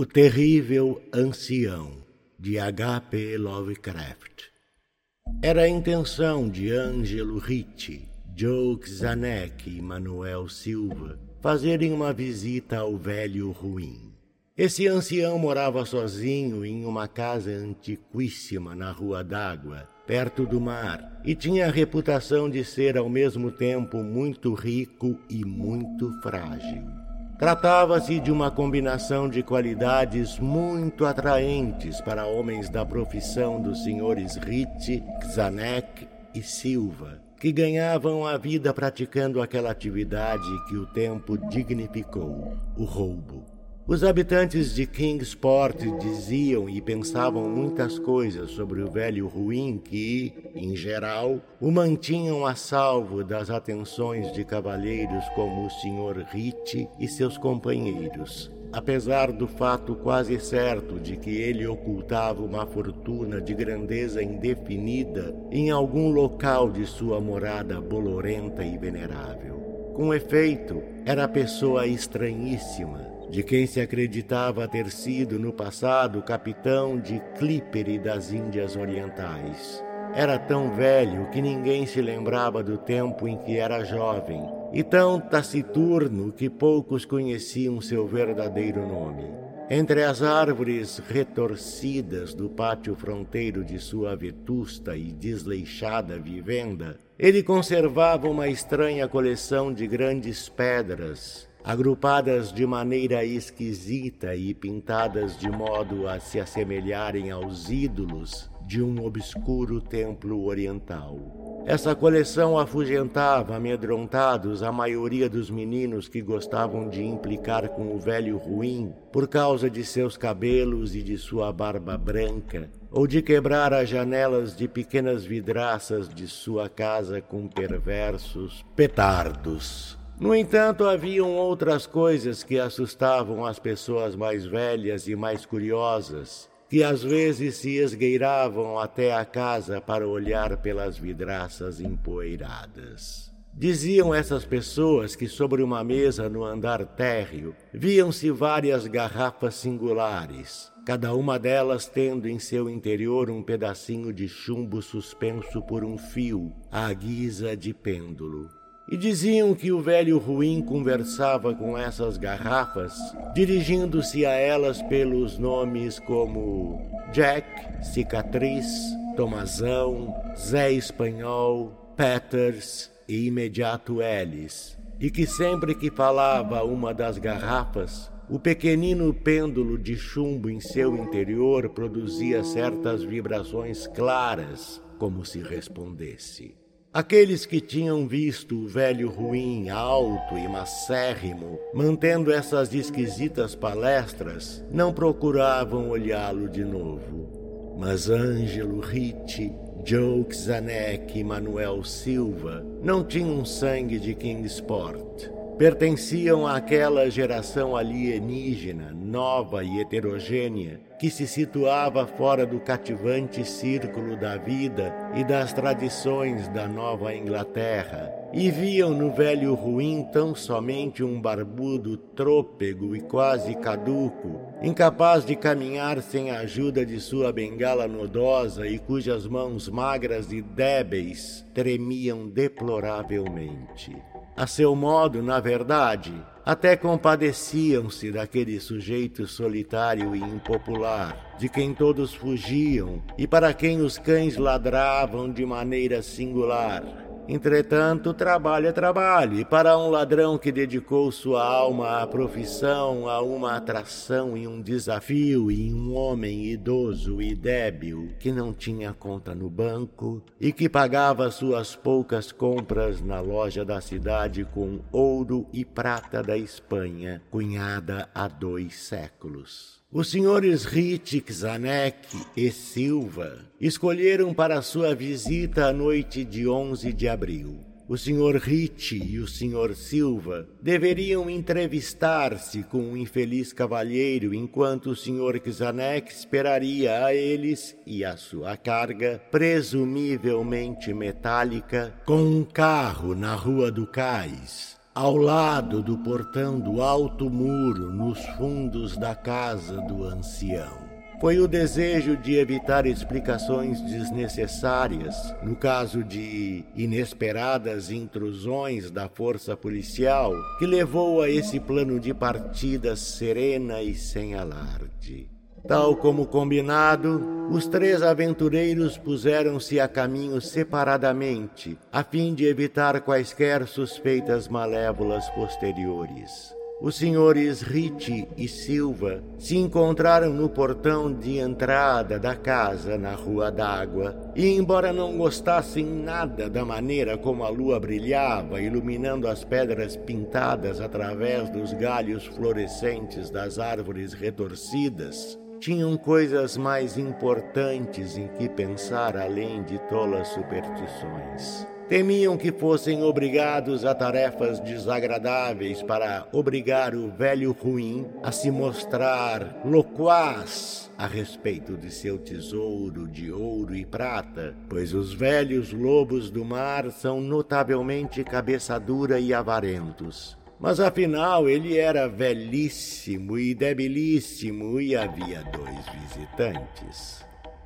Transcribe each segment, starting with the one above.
O Terrível Ancião, de H.P. Lovecraft. Era a intenção de Ângelo Ricci, Joe Zanek e Manuel Silva fazerem uma visita ao velho ruim. Esse ancião morava sozinho em uma casa antiquíssima na Rua d'Água, perto do mar, e tinha a reputação de ser ao mesmo tempo muito rico e muito frágil. Tratava-se de uma combinação de qualidades muito atraentes para homens da profissão dos senhores Ritchie, Zanek e Silva, que ganhavam a vida praticando aquela atividade que o tempo dignificou, o roubo. Os habitantes de Kingsport diziam e pensavam muitas coisas sobre o velho ruim que, em geral, o mantinham a salvo das atenções de cavalheiros como o Sr. Ritchie e seus companheiros, apesar do fato quase certo de que ele ocultava uma fortuna de grandeza indefinida em algum local de sua morada bolorenta e venerável. Com efeito, era pessoa estranhíssima, de quem se acreditava ter sido no passado capitão de Clipere das Índias Orientais. Era tão velho que ninguém se lembrava do tempo em que era jovem, e tão taciturno que poucos conheciam seu verdadeiro nome. Entre as árvores retorcidas do pátio fronteiro de sua vetusta e desleixada vivenda, ele conservava uma estranha coleção de grandes pedras, agrupadas de maneira esquisita e pintadas de modo a se assemelharem aos ídolos de um obscuro templo oriental. Essa coleção afugentava amedrontados a maioria dos meninos que gostavam de implicar com o velho ruim por causa de seus cabelos e de sua barba branca, ou de quebrar as janelas de pequenas vidraças de sua casa com perversos petardos. No entanto, haviam outras coisas que assustavam as pessoas mais velhas e mais curiosas, que às vezes se esgueiravam até a casa para olhar pelas vidraças empoeiradas. Diziam essas pessoas que sobre uma mesa no andar térreo viam-se várias garrafas singulares, cada uma delas tendo em seu interior um pedacinho de chumbo suspenso por um fio, à guisa de pêndulo e diziam que o velho ruim conversava com essas garrafas, dirigindo-se a elas pelos nomes como Jack, Cicatriz, Tomazão, Zé Espanhol, Peters e Imediato Ellis, e que sempre que falava uma das garrafas, o pequenino pêndulo de chumbo em seu interior produzia certas vibrações claras, como se respondesse. Aqueles que tinham visto o velho ruim alto e macérrimo, mantendo essas esquisitas palestras, não procuravam olhá-lo de novo. Mas Ângelo Ritchie, Joe Zanek e Manuel Silva não tinham sangue de Kingsport. Pertenciam àquela geração alienígena, nova e heterogênea, que se situava fora do cativante círculo da vida e das tradições da Nova Inglaterra, e viam no velho ruim tão somente um barbudo trôpego e quase caduco, incapaz de caminhar sem a ajuda de sua bengala nodosa e cujas mãos magras e débeis tremiam deploravelmente. A seu modo, na verdade, até compadeciam-se daquele sujeito solitário e impopular, de quem todos fugiam e para quem os cães ladravam de maneira singular. Entretanto, trabalho é trabalho, e para um ladrão que dedicou sua alma à profissão, a uma atração e um desafio, e um homem idoso e débil que não tinha conta no banco e que pagava suas poucas compras na loja da cidade com ouro e prata da Espanha, cunhada há dois séculos. Os senhores Ritchie, Zanek e Silva escolheram para sua visita a noite de 11 de abril. O senhor Ritchie e o senhor Silva deveriam entrevistar-se com o infeliz cavalheiro enquanto o senhor Zanek esperaria a eles e a sua carga, presumivelmente metálica, com um carro na Rua do Cais ao lado do portão do alto muro, nos fundos da casa do ancião. Foi o desejo de evitar explicações desnecessárias no caso de inesperadas intrusões da força policial que levou a esse plano de partida serena e sem alarde. Tal como combinado, os três aventureiros puseram-se a caminho separadamente, a fim de evitar quaisquer suspeitas malévolas posteriores. Os senhores Ricci e Silva se encontraram no portão de entrada da casa na Rua d'Água e, embora não gostassem nada da maneira como a lua brilhava, iluminando as pedras pintadas através dos galhos florescentes das árvores retorcidas, tinham coisas mais importantes em que pensar além de tolas superstições. Temiam que fossem obrigados a tarefas desagradáveis para obrigar o velho ruim a se mostrar loquaz a respeito de seu tesouro de ouro e prata, pois os velhos lobos do mar são notavelmente cabeça dura e avarentos. Mas afinal ele era velhíssimo e debilíssimo e havia dois visitantes.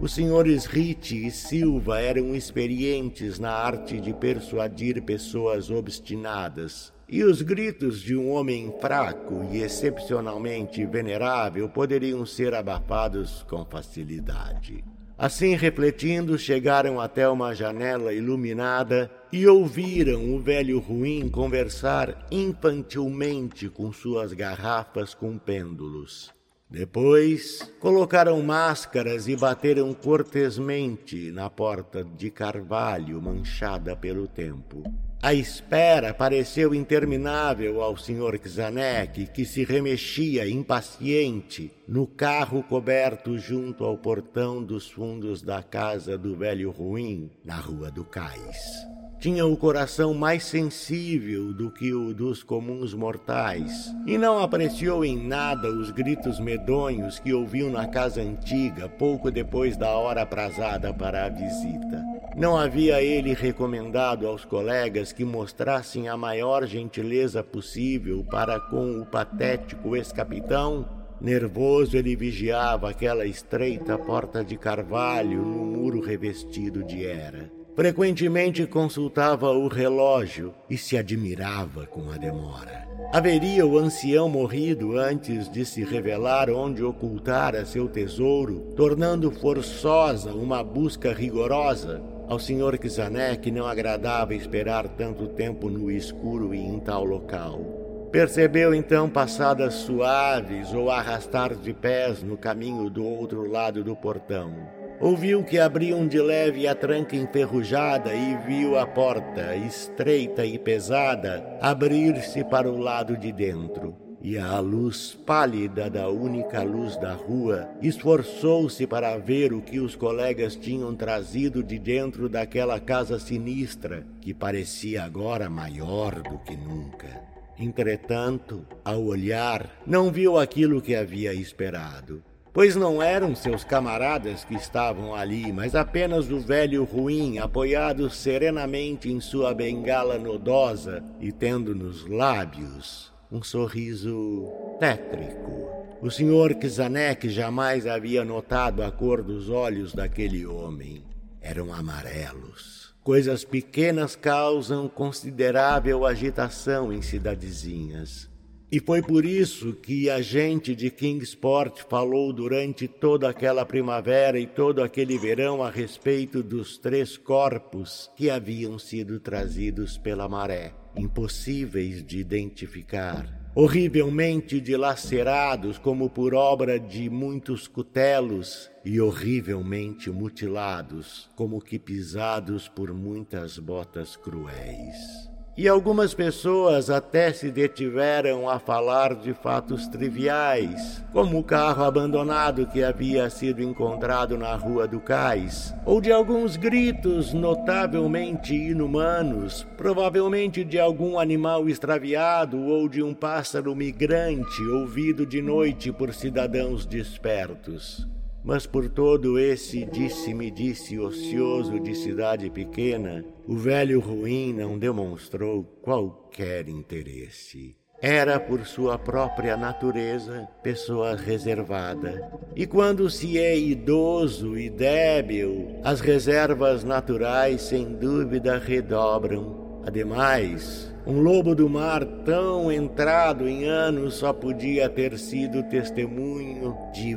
Os senhores Ricci e Silva eram experientes na arte de persuadir pessoas obstinadas, e os gritos de um homem fraco e excepcionalmente venerável poderiam ser abafados com facilidade. Assim, refletindo, chegaram até uma janela iluminada e ouviram o velho ruim conversar infantilmente com suas garrafas com pêndulos. Depois, colocaram máscaras e bateram cortesmente na porta de carvalho manchada pelo tempo. A espera pareceu interminável ao Sr. Kzanek, que se remexia impaciente no carro coberto junto ao portão dos fundos da casa do velho ruim, na Rua do Cais tinha o coração mais sensível do que o dos comuns mortais, e não apreciou em nada os gritos medonhos que ouviu na casa antiga pouco depois da hora aprazada para a visita. Não havia ele recomendado aos colegas que mostrassem a maior gentileza possível para com o patético ex-capitão Nervoso, ele vigiava aquela estreita porta de carvalho no muro revestido de era. Frequentemente consultava o relógio e se admirava com a demora. Haveria o ancião morrido antes de se revelar onde ocultara seu tesouro, tornando forçosa uma busca rigorosa? Ao senhor Kizanek não agradava esperar tanto tempo no escuro e em tal local. Percebeu então passadas suaves ou arrastar de pés no caminho do outro lado do portão. Ouviu que abriam de leve a tranca enferrujada e viu a porta, estreita e pesada, abrir-se para o lado de dentro. E a luz pálida da única luz da rua esforçou-se para ver o que os colegas tinham trazido de dentro daquela casa sinistra, que parecia agora maior do que nunca. Entretanto, ao olhar, não viu aquilo que havia esperado pois não eram seus camaradas que estavam ali, mas apenas o velho ruim apoiado serenamente em sua bengala nodosa e tendo nos lábios um sorriso tétrico. O senhor Kizanek jamais havia notado a cor dos olhos daquele homem. Eram amarelos. Coisas pequenas causam considerável agitação em cidadezinhas. E foi por isso que a gente de Kingsport falou durante toda aquela primavera e todo aquele verão a respeito dos três corpos que haviam sido trazidos pela maré, impossíveis de identificar, horrivelmente dilacerados como por obra de muitos cutelos e horrivelmente mutilados, como que pisados por muitas botas cruéis. E algumas pessoas até se detiveram a falar de fatos triviais, como o carro abandonado que havia sido encontrado na Rua do Cais, ou de alguns gritos notavelmente inumanos, provavelmente de algum animal extraviado ou de um pássaro migrante ouvido de noite por cidadãos despertos. Mas por todo esse disse-me-disse ocioso de cidade pequena, o velho ruim não demonstrou qualquer interesse. Era, por sua própria natureza, pessoa reservada. E quando se é idoso e débil, as reservas naturais sem dúvida redobram. Ademais, um lobo do mar tão entrado em anos só podia ter sido testemunho de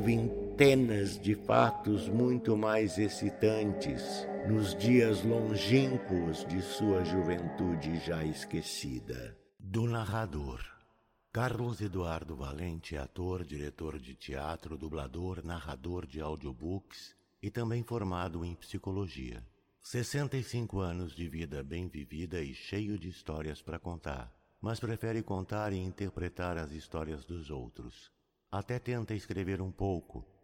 vintenas de fatos muito mais excitantes nos dias longínquos de sua juventude já esquecida. Do narrador. Carlos Eduardo Valente é ator, diretor de teatro, dublador, narrador de audiobooks e também formado em psicologia. 65 anos de vida bem vivida e cheio de histórias para contar, mas prefere contar e interpretar as histórias dos outros. Até tenta escrever um pouco,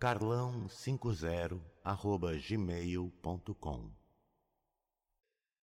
carlão50 gmail.com